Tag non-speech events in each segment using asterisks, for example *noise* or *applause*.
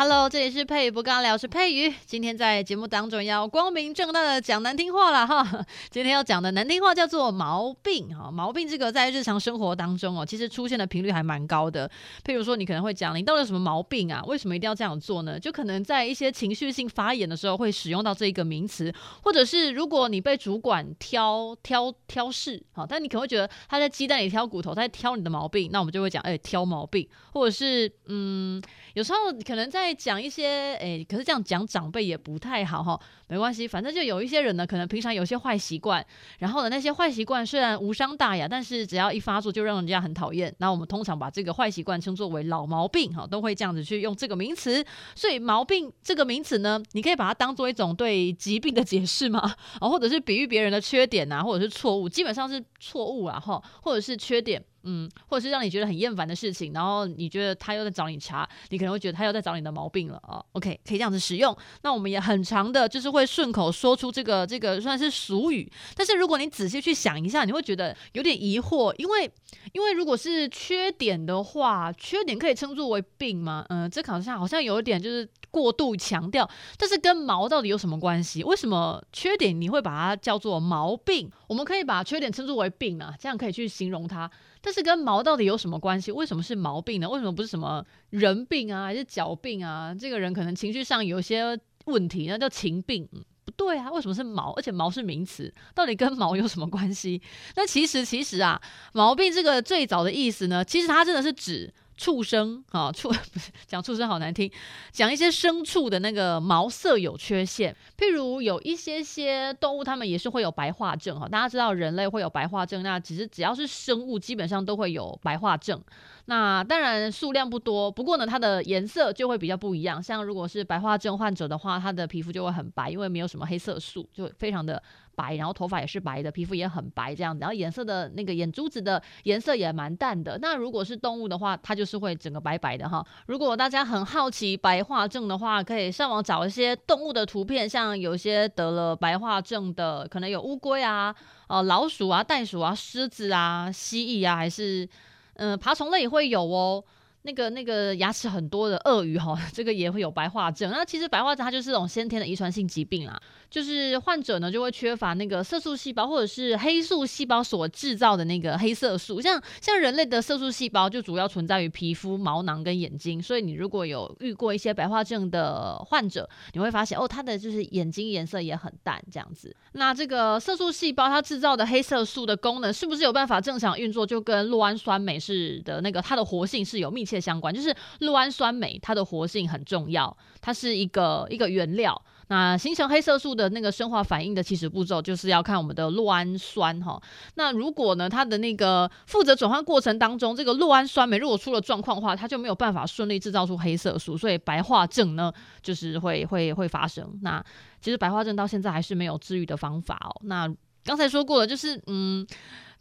Hello，这里是佩瑜不尬聊，是佩瑜。今天在节目当中要光明正大的讲难听话了哈。*laughs* 今天要讲的难听话叫做毛病哈。毛病这个在日常生活当中哦，其实出现的频率还蛮高的。譬如说，你可能会讲你到底有什么毛病啊？为什么一定要这样做呢？就可能在一些情绪性发言的时候会使用到这一个名词，或者是如果你被主管挑挑挑事，好，但你可能会觉得他在鸡蛋里挑骨头，他在挑你的毛病，那我们就会讲哎挑毛病，或者是嗯，有时候可能在讲一些诶，可是这样讲长辈也不太好哈，没关系，反正就有一些人呢，可能平常有些坏习惯，然后呢，那些坏习惯虽然无伤大雅，但是只要一发作就让人家很讨厌。那我们通常把这个坏习惯称作为老毛病哈，都会这样子去用这个名词。所以毛病这个名词呢，你可以把它当做一种对疾病的解释吗，啊，*laughs* 或者是比喻别人的缺点啊，或者是错误，基本上是错误啊哈，或者是缺点。嗯，或者是让你觉得很厌烦的事情，然后你觉得他又在找你茬，你可能会觉得他又在找你的毛病了啊。OK，可以这样子使用。那我们也很常的，就是会顺口说出这个这个算是俗语。但是如果你仔细去想一下，你会觉得有点疑惑，因为因为如果是缺点的话，缺点可以称作为病吗？嗯，这好像好像有一点就是过度强调。但是跟毛到底有什么关系？为什么缺点你会把它叫做毛病？我们可以把缺点称作为病啊，这样可以去形容它。这是跟毛到底有什么关系？为什么是毛病呢？为什么不是什么人病啊，还是脚病啊？这个人可能情绪上有些问题，那叫情病。不对啊，为什么是毛？而且毛是名词，到底跟毛有什么关系？那其实其实啊，毛病这个最早的意思呢，其实它真的是指。畜生啊，畜不是讲畜生好难听，讲一些牲畜的那个毛色有缺陷，譬如有一些些动物，它们也是会有白化症哈。大家知道人类会有白化症，那只是只要是生物，基本上都会有白化症。那当然数量不多，不过呢，它的颜色就会比较不一样。像如果是白化症患者的话，他的皮肤就会很白，因为没有什么黑色素，就非常的。白，然后头发也是白的，皮肤也很白，这样子，然后颜色的那个眼珠子的颜色也蛮淡的。那如果是动物的话，它就是会整个白白的哈。如果大家很好奇白化症的话，可以上网找一些动物的图片，像有些得了白化症的，可能有乌龟啊、呃老鼠啊、袋鼠啊、狮子啊、蜥蜴啊，还是、嗯、爬虫类也会有哦。那个那个牙齿很多的鳄鱼哈，*laughs* 这个也会有白化症。那其实白化症它就是这种先天的遗传性疾病啦，就是患者呢就会缺乏那个色素细胞或者是黑素细胞所制造的那个黑色素。像像人类的色素细胞就主要存在于皮肤、毛囊跟眼睛，所以你如果有遇过一些白化症的患者，你会发现哦，他的就是眼睛颜色也很淡这样子。那这个色素细胞它制造的黑色素的功能是不是有办法正常运作？就跟酪氨酸酶是的那个它的活性是有密切相关，就是酪氨酸酶，它的活性很重要，它是一个一个原料。那形成黑色素的那个生化反应的起始步骤，就是要看我们的酪氨酸哈。那如果呢，它的那个负责转换过程当中，这个酪氨酸酶如果出了状况的话，它就没有办法顺利制造出黑色素，所以白化症呢，就是会会会发生。那其实白化症到现在还是没有治愈的方法哦。那刚才说过了，就是嗯。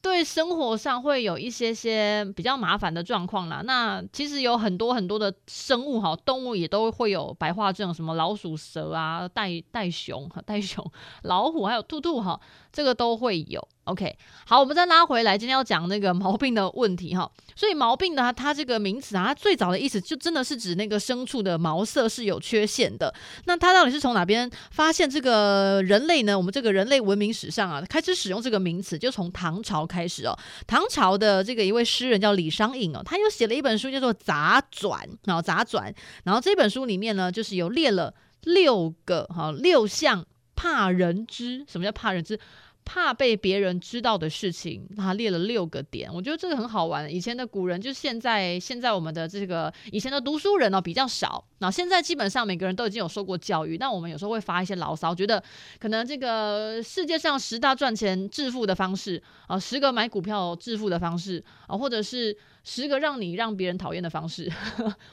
对生活上会有一些些比较麻烦的状况啦。那其实有很多很多的生物哈，动物也都会有白化症，什么老鼠、蛇啊、袋袋熊、*laughs* 袋熊、老虎，还有兔兔哈，这个都会有。OK，好，我们再拉回来，今天要讲那个毛病的问题哈。所以毛病呢，它这个名词啊，它最早的意思就真的是指那个牲畜的毛色是有缺陷的。那它到底是从哪边发现这个人类呢？我们这个人类文明史上啊，开始使用这个名词，就从唐朝开始哦。唐朝的这个一位诗人叫李商隐哦，他又写了一本书叫做《杂传》然后《杂传》，然后这本书里面呢，就是有列了六个哈六项怕人知。什么叫怕人知？怕被别人知道的事情，他列了六个点，我觉得这个很好玩。以前的古人，就是现在现在我们的这个以前的读书人哦比较少，那现在基本上每个人都已经有受过教育，那我们有时候会发一些牢骚，觉得可能这个世界上十大赚钱致富的方式啊，十个买股票致富的方式啊，或者是十个让你让别人讨厌的方式，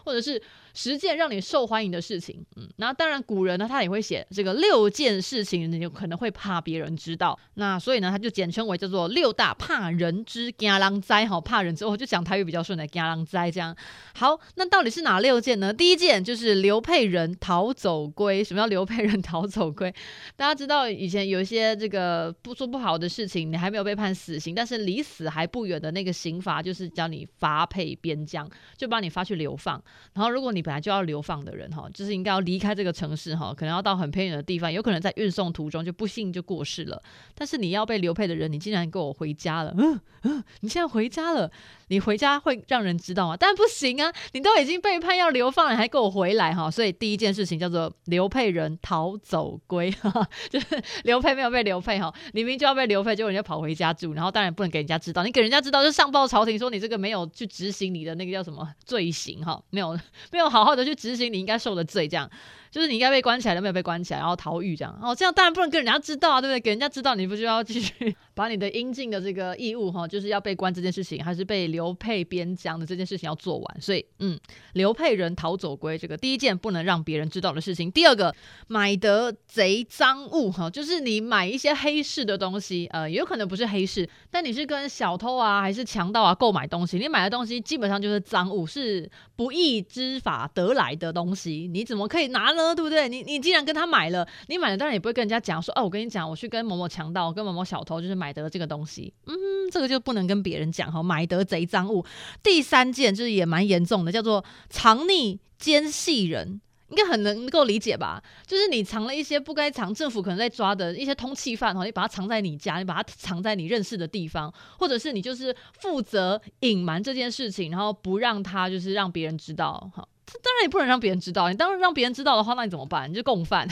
或者是十件让你受欢迎的事情。嗯，那当然古人呢，他也会写这个六件事情，你有可能会怕别人知道，那所以呢，他就简称为叫做六大怕人知惊人知哈，怕人之后就讲台语比较顺的惊人知这样。好，那到底是哪六件呢？第一件就是刘沛仁逃走归。什么叫刘沛仁逃走归？大家知道以前有一些这个不说不好的事情，你还没有被判死刑，但是离死还不远的那个刑罚，就是叫你发配边疆，就把你发去流放。然后如果你本来就要流放的人哈，就是应该要离开这个城市哈，可能要到很偏远的地方，有可能在运送途中就不幸就过世了。但是你要被流配的人，你竟然跟我回家了，嗯嗯，你现在回家了。你回家会让人知道吗？但不行啊！你都已经被判要流放了，还给我回来哈！所以第一件事情叫做流配人逃走归哈，*laughs* 就是流配没有被流配哈，明明就要被流配，结果人家跑回家住，然后当然不能给人家知道，你给人家知道就上报朝廷说你这个没有去执行你的那个叫什么罪行哈，没有没有好好的去执行你应该受的罪这样。就是你应该被关起来都没有被关起来，然后逃狱这样哦，这样当然不能跟人家知道啊，对不对？给人家知道，你不就要继续 *laughs* 把你的应尽的这个义务哈，就是要被关这件事情，还是被流配边疆的这件事情要做完。所以，嗯，刘沛仁逃走归这个第一件不能让别人知道的事情。第二个，买得贼赃物哈，就是你买一些黑市的东西，呃，有可能不是黑市，但你是跟小偷啊还是强盗啊购买东西，你买的东西基本上就是赃物，是不义之法得来的东西，你怎么可以拿呢？对不对？你你既然跟他买了，你买了当然也不会跟人家讲说，哦，我跟你讲，我去跟某某强盗、跟某某小偷，就是买得这个东西，嗯，这个就不能跟别人讲哈，买得贼赃物。第三件就是也蛮严重的，叫做藏匿奸细人，应该很能够理解吧？就是你藏了一些不该藏，政府可能在抓的一些通缉犯哈，你把它藏在你家，你把它藏在你认识的地方，或者是你就是负责隐瞒这件事情，然后不让他就是让别人知道哈。当然也不能让别人知道，你当然让别人知道的话，那你怎么办？你就共犯，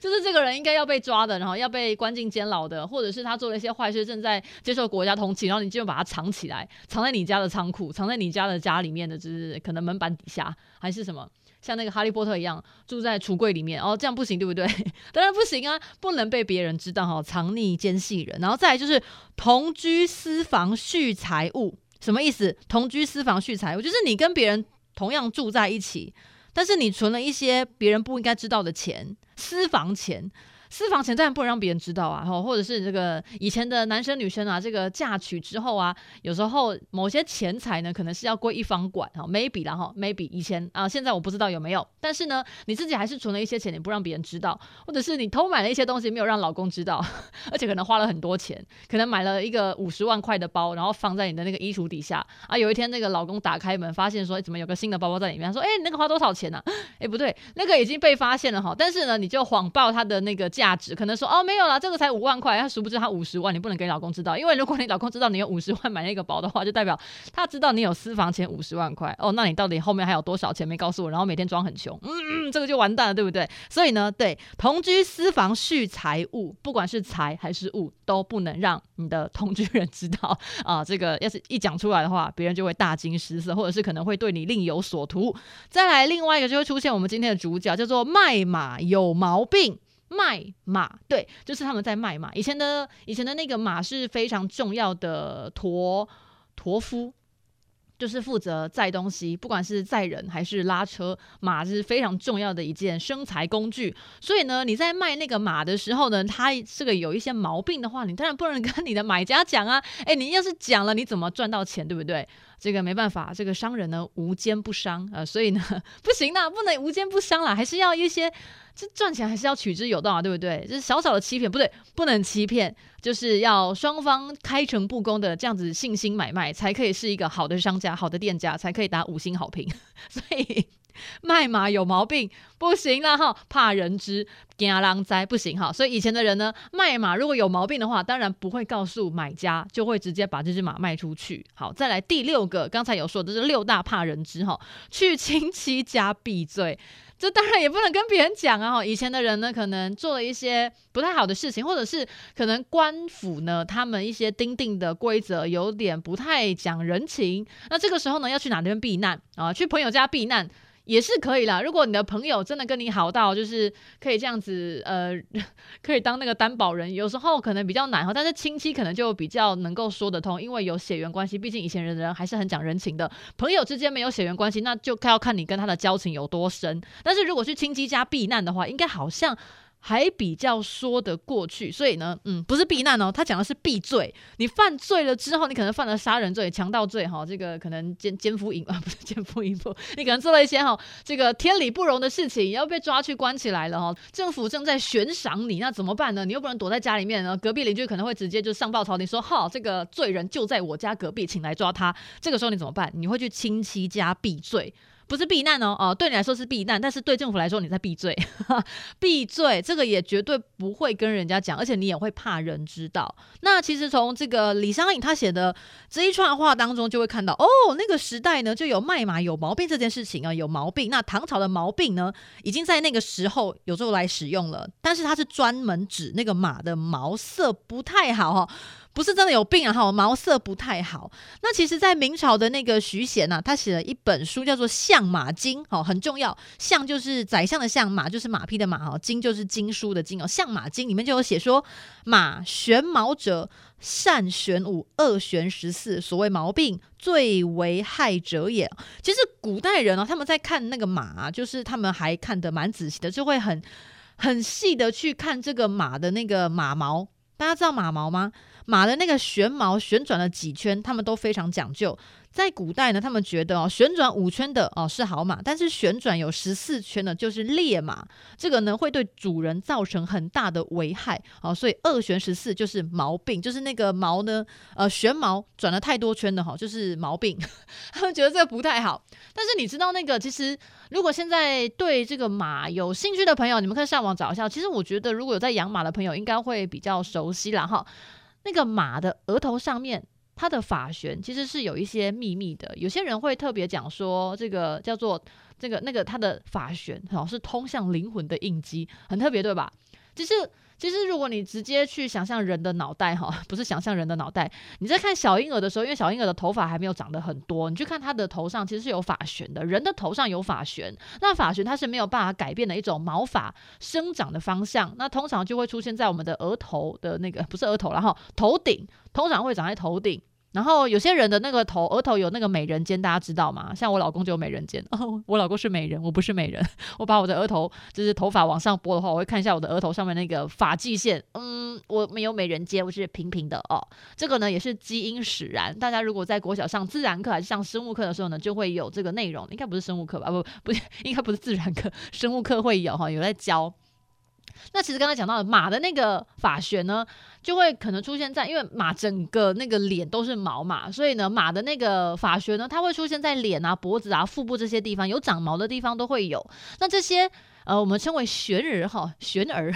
就是这个人应该要被抓的，然后要被关进监牢的，或者是他做了一些坏事，正在接受国家通缉，然后你就把他藏起来，藏在你家的仓库，藏在你家的家里面的，就是可能门板底下，还是什么，像那个哈利波特一样住在橱柜里面，哦，这样不行，对不对？*laughs* 当然不行啊，不能被别人知道哈，藏匿奸细人，然后再来就是同居私房续财物，什么意思？同居私房续财物，就是你跟别人。同样住在一起，但是你存了一些别人不应该知道的钱，私房钱。私房钱当然不能让别人知道啊，或者是这个以前的男生女生啊，这个嫁娶之后啊，有时候某些钱财呢，可能是要归一方管哈，maybe 啦哈，maybe 以前啊，现在我不知道有没有，但是呢，你自己还是存了一些钱，你不让别人知道，或者是你偷买了一些东西，没有让老公知道，*laughs* 而且可能花了很多钱，可能买了一个五十万块的包，然后放在你的那个衣橱底下啊，有一天那个老公打开门，发现说，怎么有个新的包包在里面？他说，哎，你那个花多少钱呢？啊？哎，不对，那个已经被发现了哈，但是呢，你就谎报他的那个。价值可能说哦没有啦，这个才五万块，他殊不知他五十万，你不能给老公知道，因为如果你老公知道你有五十万买那个包的话，就代表他知道你有私房钱五十万块哦，那你到底后面还有多少钱没告诉我？然后每天装很穷，嗯嗯，这个就完蛋了，对不对？所以呢，对同居私房续财物，不管是财还是物，都不能让你的同居人知道啊。这个要是一讲出来的话，别人就会大惊失色，或者是可能会对你另有所图。再来另外一个就会出现我们今天的主角，叫做卖马有毛病。卖马，对，就是他们在卖马。以前的以前的那个马是非常重要的驮驮夫，就是负责载东西，不管是载人还是拉车，马是非常重要的一件生财工具。所以呢，你在卖那个马的时候呢，它这个有一些毛病的话，你当然不能跟你的买家讲啊。诶，你要是讲了，你怎么赚到钱，对不对？这个没办法，这个商人呢无奸不商啊，呃，所以呢 *laughs* 不行啦，不能无奸不商啦，还是要一些这赚钱还是要取之有道啊，对不对？就是小小的欺骗不对，不能欺骗，就是要双方开诚布公的这样子信心买卖，才可以是一个好的商家、好的店家，才可以打五星好评。*laughs* 所以。卖马有毛病，不行了哈，怕人知，惊人知，不行哈。所以以前的人呢，卖马如果有毛病的话，当然不会告诉买家，就会直接把这只马卖出去。好，再来第六个，刚才有说的是六大怕人知哈，去亲戚家避罪，这当然也不能跟别人讲啊。以前的人呢，可能做了一些不太好的事情，或者是可能官府呢，他们一些订定的规则有点不太讲人情，那这个时候呢，要去哪边避难啊？去朋友家避难。也是可以啦。如果你的朋友真的跟你好到，就是可以这样子，呃，*laughs* 可以当那个担保人，有时候可能比较难哈。但是亲戚可能就比较能够说得通，因为有血缘关系。毕竟以前人人还是很讲人情的。朋友之间没有血缘关系，那就要看你跟他的交情有多深。但是如果去亲戚家避难的话，应该好像。还比较说得过去，所以呢，嗯，不是避难哦，他讲的是避罪。你犯罪了之后，你可能犯了杀人罪、强盗罪，哈，这个可能奸奸夫淫啊，不是奸夫淫妇，你可能做了一些哈，这个天理不容的事情，要被抓去关起来了哈。*laughs* 政府正在悬赏你，那怎么办呢？你又不能躲在家里面，然后隔壁邻居可能会直接就上报朝廷说，哈，这个罪人就在我家隔壁，请来抓他。这个时候你怎么办？你会去亲戚家避罪。不是避难哦，哦，对你来说是避难，但是对政府来说你在避罪，*laughs* 避罪这个也绝对不会跟人家讲，而且你也会怕人知道。那其实从这个李商隐他写的这一串话当中，就会看到哦，那个时代呢就有卖马有毛病这件事情啊，有毛病。那唐朝的毛病呢，已经在那个时候有时候来使用了，但是它是专门指那个马的毛色不太好哈。不是真的有病啊，哈，毛色不太好。那其实，在明朝的那个徐贤呐，他写了一本书，叫做《相马经》，哦，很重要。相就是宰相的相，马就是马匹的马，哈，经就是经书的经哦。《相马经》里面就有写说，马玄毛者，善玄五，恶玄十四。所谓毛病，最为害者也。其实古代人哦，他们在看那个马，就是他们还看得蛮仔细的，就会很很细的去看这个马的那个马毛。大家知道马毛吗？马的那个旋毛旋转了几圈，他们都非常讲究。在古代呢，他们觉得哦，旋转五圈的哦是好马，但是旋转有十四圈的，就是劣马。这个呢会对主人造成很大的危害哦，所以二旋十四就是毛病，就是那个毛呢，呃，旋毛转了太多圈的哈，就是毛病。*laughs* 他们觉得这个不太好。但是你知道那个，其实如果现在对这个马有兴趣的朋友，你们可以上网找一下。其实我觉得如果有在养马的朋友，应该会比较熟悉啦哈。那个马的额头上面，它的法旋其实是有一些秘密的。有些人会特别讲说，这个叫做这个那个它的法旋，好像，是通向灵魂的印记，很特别，对吧？其实。其实，如果你直接去想象人的脑袋，哈，不是想象人的脑袋，你在看小婴儿的时候，因为小婴儿的头发还没有长得很多，你去看他的头上其实是有发旋的。人的头上有发旋，那发旋它是没有办法改变的一种毛发生长的方向，那通常就会出现在我们的额头的那个，不是额头，然后头顶，通常会长在头顶。然后有些人的那个头额头有那个美人尖，大家知道吗？像我老公就有美人尖。哦，*laughs* 我老公是美人，我不是美人。*laughs* 我把我的额头就是头发往上拨的话，我会看一下我的额头上面那个发际线。嗯，我没有美人尖，我是平平的哦。这个呢也是基因使然。大家如果在国小上自然课还是上生物课的时候呢，就会有这个内容。应该不是生物课吧？不，不，应该不是自然课，生物课会有哈，有在教。那其实刚才讲到的马的那个发旋呢，就会可能出现在，因为马整个那个脸都是毛嘛，所以呢，马的那个发旋呢，它会出现在脸啊、脖子啊、腹部这些地方，有长毛的地方都会有。那这些。呃，我们称为旋儿哈，旋儿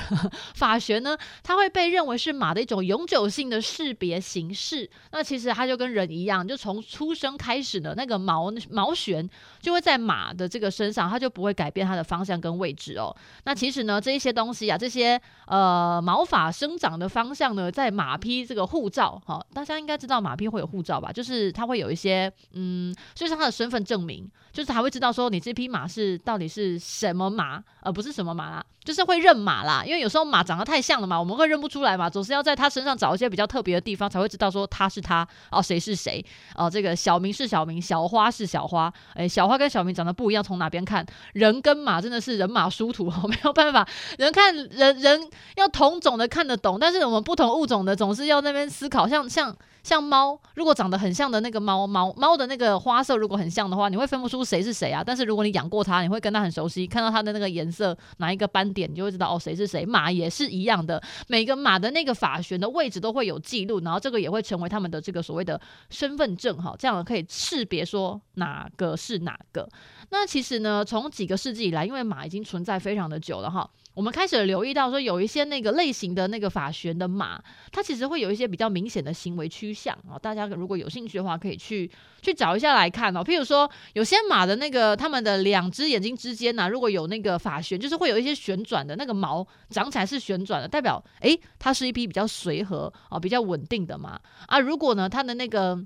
发旋呢，它会被认为是马的一种永久性的识别形式。那其实它就跟人一样，就从出生开始呢那个毛毛旋就会在马的这个身上，它就不会改变它的方向跟位置哦。那其实呢，这一些东西啊，这些呃毛发生长的方向呢，在马匹这个护照哈，大家应该知道马匹会有护照吧？就是它会有一些嗯，就是它的身份证明，就是还会知道说你这匹马是到底是什么马。而、呃、不是什么麻辣，就是会认马啦。因为有时候马长得太像了嘛，我们会认不出来嘛。总是要在它身上找一些比较特别的地方，才会知道说它是它哦，谁是谁哦。这个小明是小明，小花是小花。诶，小花跟小明长得不一样，从哪边看？人跟马真的是人马殊途，*laughs* 没有办法。人看人人要同种的看得懂，但是我们不同物种的总是要那边思考，像像。像猫，如果长得很像的那个猫猫猫的那个花色，如果很像的话，你会分不出谁是谁啊。但是如果你养过它，你会跟它很熟悉，看到它的那个颜色哪一个斑点，就会知道哦，谁是谁。马也是一样的，每个马的那个法旋的位置都会有记录，然后这个也会成为他们的这个所谓的身份证哈，这样可以识别说哪个是哪个。那其实呢，从几个世纪以来，因为马已经存在非常的久了哈。我们开始留意到说，有一些那个类型的那个发旋的马，它其实会有一些比较明显的行为趋向啊。大家如果有兴趣的话，可以去去找一下来看哦。譬如说，有些马的那个它们的两只眼睛之间呢，如果有那个发旋，就是会有一些旋转的那个毛长起来是旋转的，代表诶，它是一匹比较随和啊、比较稳定的马啊。如果呢，它的那个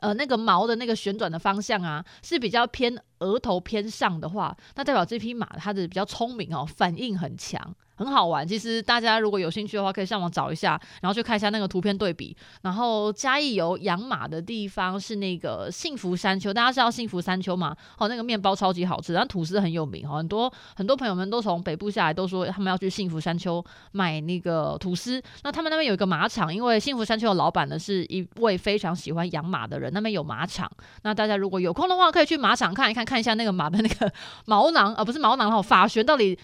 呃那个毛的那个旋转的方向啊是比较偏额头偏上的话，那代表这匹马它的比较聪明哦，反应很强。很好玩，其实大家如果有兴趣的话，可以上网找一下，然后去看一下那个图片对比。然后嘉义有养马的地方是那个幸福山丘，大家知道幸福山丘吗？哦，那个面包超级好吃，然后吐司很有名哦，很多很多朋友们都从北部下来，都说他们要去幸福山丘买那个吐司。那他们那边有一个马场，因为幸福山丘的老板呢是一位非常喜欢养马的人，那边有马场。那大家如果有空的话，可以去马场看一看，看一下那个马的那个毛囊，而、呃、不是毛囊，然后发旋到底。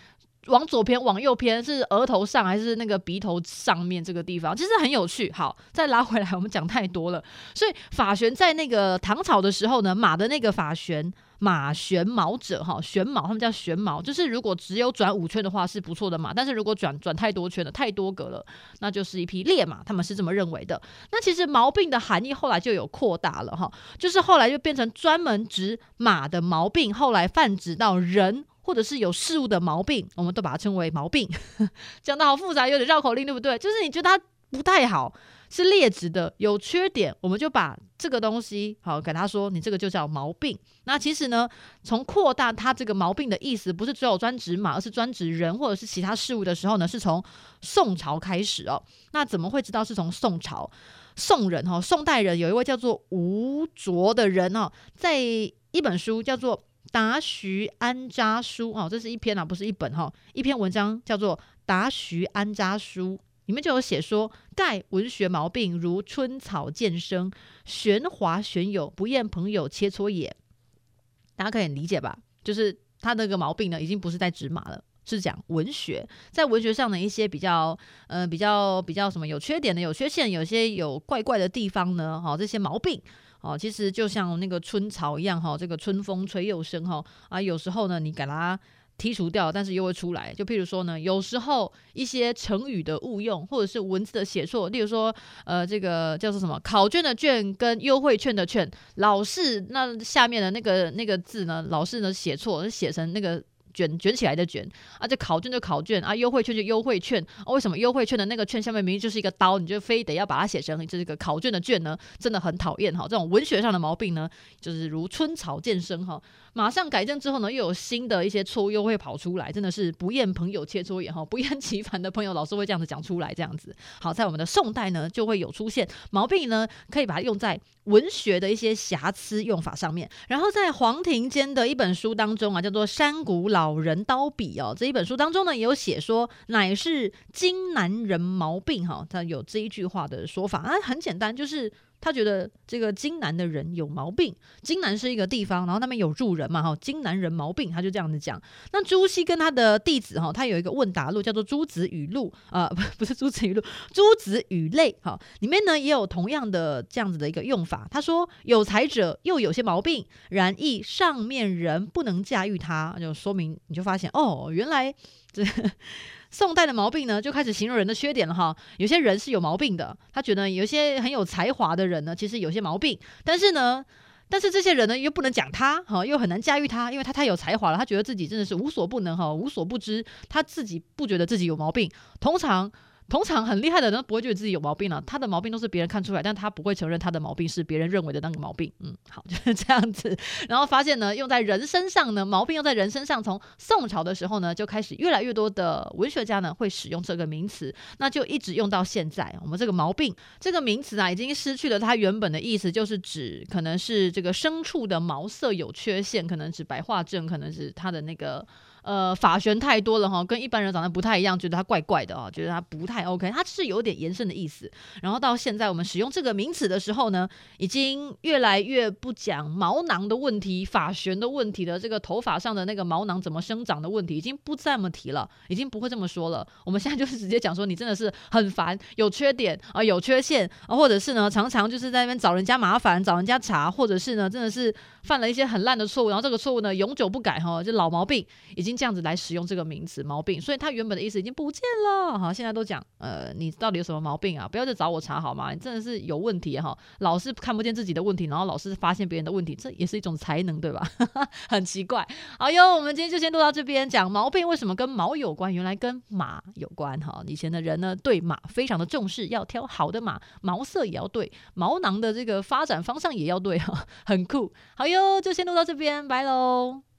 往左偏，往右偏，是额头上还是那个鼻头上面这个地方？其实很有趣。好，再拉回来，我们讲太多了。所以发旋在那个唐朝的时候呢，马的那个发旋，马旋毛者哈，旋毛他们叫旋毛，就是如果只有转五圈的话是不错的马，但是如果转转太多圈了，太多格了，那就是一匹烈马，他们是这么认为的。那其实毛病的含义后来就有扩大了哈，就是后来就变成专门指马的毛病，后来泛指到人。或者是有事物的毛病，我们都把它称为毛病。*laughs* 讲得好复杂，有点绕口令，对不对？就是你觉得它不太好，是劣质的，有缺点，我们就把这个东西好给他说，你这个就叫毛病。那其实呢，从扩大它这个毛病的意思，不是只有专指马，而是专指人或者是其他事物的时候呢，是从宋朝开始哦。那怎么会知道是从宋朝？宋人哈，宋代人有一位叫做吴浊的人哦，在一本书叫做。答徐安家书哦，这是一篇啊，不是一本哈，一篇文章叫做《答徐安家书》，里面就有写说：盖文学毛病如春草渐生，玄华玄有，不厌朋友切磋也。大家可以理解吧？就是他那个毛病呢，已经不是在指马了，是讲文学，在文学上的一些比较，呃，比较比较什么有缺点的、有缺陷、有些有怪怪的地方呢？哈，这些毛病。哦，其实就像那个春草一样哈，这个春风吹又生哈啊，有时候呢你给它剔除掉，但是又会出来。就譬如说呢，有时候一些成语的误用，或者是文字的写错，例如说呃这个叫做什么考卷的卷跟优惠券的券，老是那下面的那个那个字呢，老是呢写错，写成那个。卷卷起来的卷啊，这考卷就考卷啊，优惠券就优惠券。哦，为什么优惠券的那个券下面明明就是一个刀，你就非得要把它写成这个考卷的卷呢？真的很讨厌哈！这种文学上的毛病呢，就是如春草渐生哈。马上改正之后呢，又有新的一些错误又会跑出来，真的是不厌朋友切磋也哈，不厌其烦的朋友老是会这样子讲出来，这样子。好，在我们的宋代呢，就会有出现毛病呢，可以把它用在文学的一些瑕疵用法上面。然后在黄庭坚的一本书当中啊，叫做《山谷老老人刀笔》哦，这一本书当中呢，也有写说，乃是金男人毛病哈，他有这一句话的说法啊，很简单，就是。他觉得这个金南的人有毛病。金南是一个地方，然后那边有住人嘛，哈，金南人毛病，他就这样子讲。那朱熹跟他的弟子哈，他有一个问答录，叫做 *laughs*《朱子语录》啊，不不是《朱子语录》，《朱子语类》哈，里面呢也有同样的这样子的一个用法。他说有才者又有些毛病，然亦上面人不能驾驭他，就说明你就发现哦，原来这。宋代的毛病呢，就开始形容人的缺点了哈。有些人是有毛病的，他觉得有些很有才华的人呢，其实有些毛病。但是呢，但是这些人呢，又不能讲他哈，又很难驾驭他，因为他太有才华了，他觉得自己真的是无所不能哈，无所不知，他自己不觉得自己有毛病。通常。通常很厉害的人不会觉得自己有毛病了，他的毛病都是别人看出来，但他不会承认他的毛病是别人认为的那个毛病。嗯，好，就是这样子。然后发现呢，用在人身上呢，毛病用在人身上，从宋朝的时候呢，就开始越来越多的文学家呢会使用这个名词，那就一直用到现在。我们这个毛病这个名词啊，已经失去了它原本的意思，就是指可能是这个牲畜的毛色有缺陷，可能指白化症，可能是它的那个。呃，发旋太多了哈，跟一般人长得不太一样，觉得他怪怪的啊，觉得他不太 OK，他是有点延伸的意思。然后到现在我们使用这个名词的时候呢，已经越来越不讲毛囊的问题、发旋的问题的这个头发上的那个毛囊怎么生长的问题，已经不这么提了，已经不会这么说了。我们现在就是直接讲说，你真的是很烦，有缺点啊、有缺陷啊，或者是呢，常常就是在那边找人家麻烦，找人家茬，或者是呢，真的是犯了一些很烂的错误，然后这个错误呢，永久不改哈，就老毛病已经。经这样子来使用这个名词“毛病”，所以它原本的意思已经不见了。好，现在都讲，呃，你到底有什么毛病啊？不要再找我查好吗？你真的是有问题哈！老是看不见自己的问题，然后老是发现别人的问题，这也是一种才能，对吧？*laughs* 很奇怪。好哟，我们今天就先录到这边，讲毛病为什么跟毛有关？原来跟马有关哈！以前的人呢，对马非常的重视，要挑好的马，毛色也要对，毛囊的这个发展方向也要对哈，很酷。好哟，就先录到这边，拜喽。